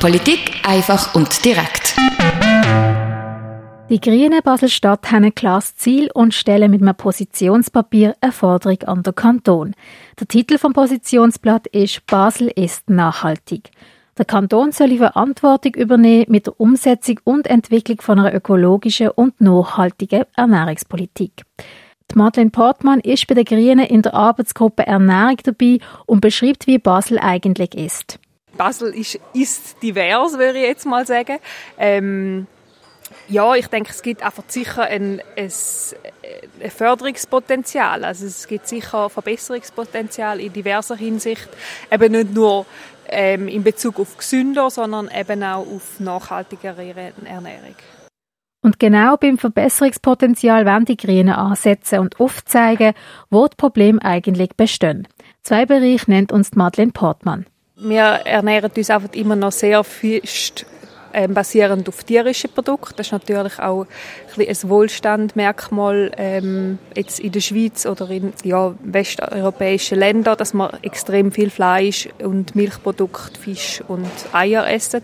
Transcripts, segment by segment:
Politik einfach und direkt. Die Grünen Basel-Stadt haben ein klares Ziel und stellen mit einem Positionspapier eine Forderung an den Kanton. Der Titel vom Positionsblatt ist Basel ist nachhaltig. Der Kanton soll die Verantwortung übernehmen mit der Umsetzung und Entwicklung von einer ökologischen und nachhaltigen Ernährungspolitik. Die Madeleine Portmann ist bei den Grünen in der Arbeitsgruppe Ernährung dabei und beschreibt, wie Basel eigentlich ist. Basel ist, ist divers, würde ich jetzt mal sagen. Ähm, ja, ich denke, es gibt einfach sicher ein, ein, ein, Förderungspotenzial. Also es gibt sicher Verbesserungspotenzial in diverser Hinsicht. Eben nicht nur ähm, in Bezug auf gesünder, sondern eben auch auf nachhaltigere Ernährung. Und genau beim Verbesserungspotenzial wollen die Grünen ansetzen und aufzeigen, wo die Probleme eigentlich bestehen. Zwei Bereiche nennt uns Madeleine Portmann. Wir ernähren uns einfach immer noch sehr fest ähm, basierend auf tierischen Produkten. Das ist natürlich auch ein, ein Wohlstandmerkmal ähm, jetzt in der Schweiz oder in ja, westeuropäischen Ländern, dass man extrem viel Fleisch und Milchprodukte, Fisch und Eier essen.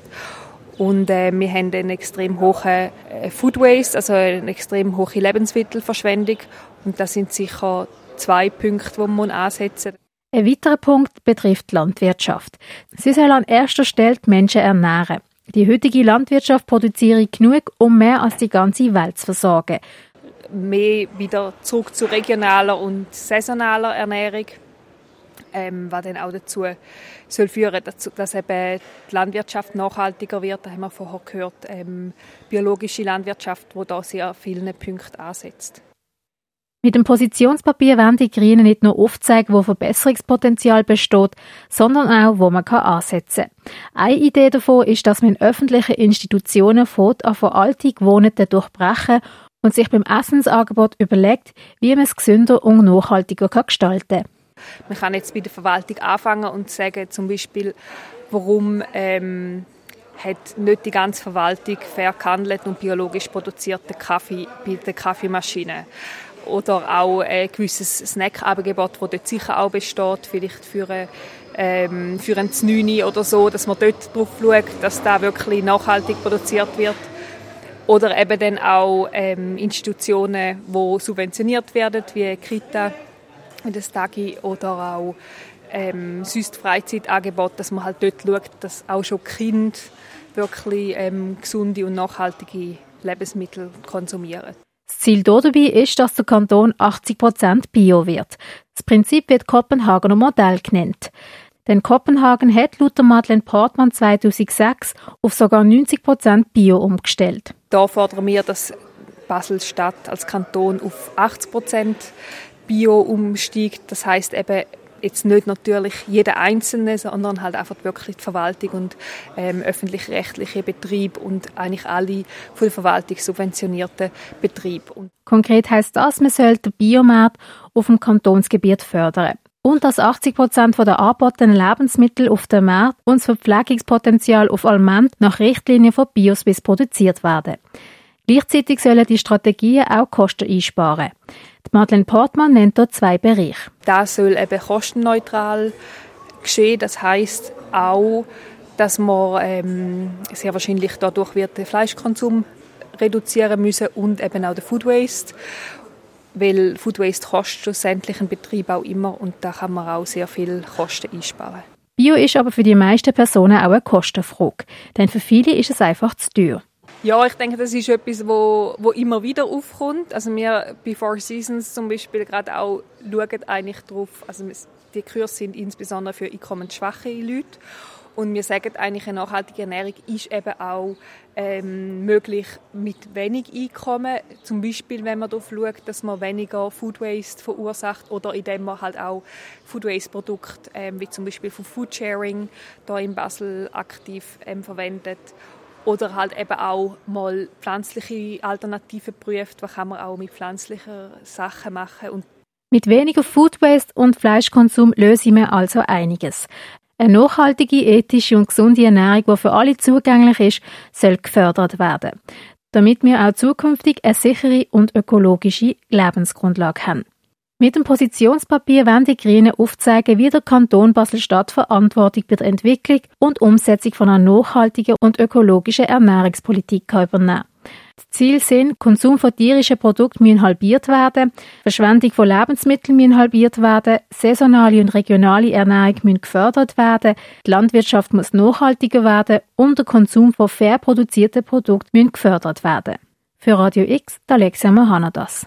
Und äh, wir haben einen extrem hohen äh, Food Waste, also eine extrem hohe Lebensmittelverschwendung. Und das sind sicher zwei Punkte, die man ansetzen muss. Ein weiterer Punkt betrifft die Landwirtschaft. Sie soll an erster Stelle die Menschen ernähren. Die heutige Landwirtschaft produziert genug, um mehr als die ganze Welt zu versorgen. Mehr wieder zurück zu regionaler und saisonaler Ernährung, ähm, was dann auch dazu soll führen, dass, dass eben die Landwirtschaft nachhaltiger wird. Da haben wir vorher gehört, ähm, biologische Landwirtschaft, wo da sehr viele Punkte ansetzt. Mit dem Positionspapier werden die Grünen nicht nur aufzeigen, wo Verbesserungspotenzial besteht, sondern auch, wo man ansetzen kann. Eine Idee davon ist, dass man in öffentlichen Institutionen fort an veraltete Gewohnheiten durchbrechen und sich beim Essensangebot überlegt, wie man es gesünder und nachhaltiger gestalten kann. Man kann jetzt bei der Verwaltung anfangen und sagen, zum Beispiel, warum ähm, hat nicht die ganze Verwaltung fair gehandelt und biologisch produzierten Kaffee bei der Kaffeemaschine oder auch ein gewisses Snackangebot, das dort sicher auch besteht, vielleicht für, eine, ähm, ein Znüni oder so, dass man dort drauf schaut, dass da wirklich nachhaltig produziert wird. Oder eben dann auch ähm, Institutionen, die subventioniert werden, wie Kita, das Tagi oder auch ähm, sonst Freizeitangebot, dass man halt dort schaut, dass auch schon Kinder wirklich ähm, gesunde und nachhaltige Lebensmittel konsumieren. Das Ziel dabei ist, dass der Kanton 80% Bio wird. Das Prinzip wird Kopenhagener Modell genannt. Denn Kopenhagen hat laut Madeleine Portmann 2006 auf sogar 90% Bio umgestellt. Da fordern wir, dass Basel-Stadt als Kanton auf 80 Bio umsteigt. Das heißt eben jetzt nicht natürlich jeder Einzelne, sondern halt einfach wirklich die Verwaltung und ähm, öffentlich-rechtliche Betrieb und eigentlich alle von der Verwaltung subventionierten Betriebe. Konkret heißt das, man sollte den Biomarkt auf dem Kantonsgebiet fördern und dass 80 Prozent der angebotenen Lebensmittel auf dem Markt und das Verpflegungspotenzial auf Alment nach Richtlinien von Bioswiss produziert werden. Gleichzeitig sollen die Strategien auch Kosten einsparen. Die Madeleine Portmann nennt dort zwei Bereiche. Das soll eben kostenneutral geschehen. Das heißt auch, dass man ähm, sehr wahrscheinlich dadurch wird den Fleischkonsum reduzieren müssen und eben auch den Food Waste. Weil Food Waste kostet schlussendlich ein Betrieb auch immer und da kann man auch sehr viel Kosten einsparen. Bio ist aber für die meisten Personen auch eine Kostenfrage, denn für viele ist es einfach zu teuer. Ja, ich denke, das ist etwas, wo, wo immer wieder aufkommt. Also wir bei Four Seasons zum Beispiel gerade auch schauen eigentlich darauf, also die Kurse sind insbesondere für einkommensschwache Leute und wir sagen eigentlich, eine nachhaltige Ernährung ist eben auch ähm, möglich mit wenig Einkommen. Zum Beispiel, wenn man darauf schaut, dass man weniger Food Waste verursacht oder indem man halt auch Food Waste Produkte, ähm, wie zum Beispiel von Food Sharing, da in Basel aktiv ähm, verwendet oder halt eben auch mal pflanzliche Alternativen prüft, was kann man auch mit pflanzlichen Sachen machen. Und mit weniger Food Waste und Fleischkonsum lösen wir also einiges. Eine nachhaltige, ethische und gesunde Ernährung, die für alle zugänglich ist, soll gefördert werden, damit wir auch zukünftig eine sichere und ökologische Lebensgrundlage haben. Mit dem Positionspapier werden die Grünen aufzeigen, wie der Kanton Basel-Stadt Verantwortung bei der Entwicklung und Umsetzung von einer nachhaltigen und ökologischen Ernährungspolitik übernehmen. Die Ziele sind, Konsum von tierischen Produkten müssen halbiert werden, Verschwendung von Lebensmitteln müssen halbiert werden, saisonale und regionale Ernährung müssen gefördert werden, die Landwirtschaft muss nachhaltiger werden und der Konsum von fair produzierten Produkten müssen gefördert werden. Für Radio X, Alexia Mahanadas.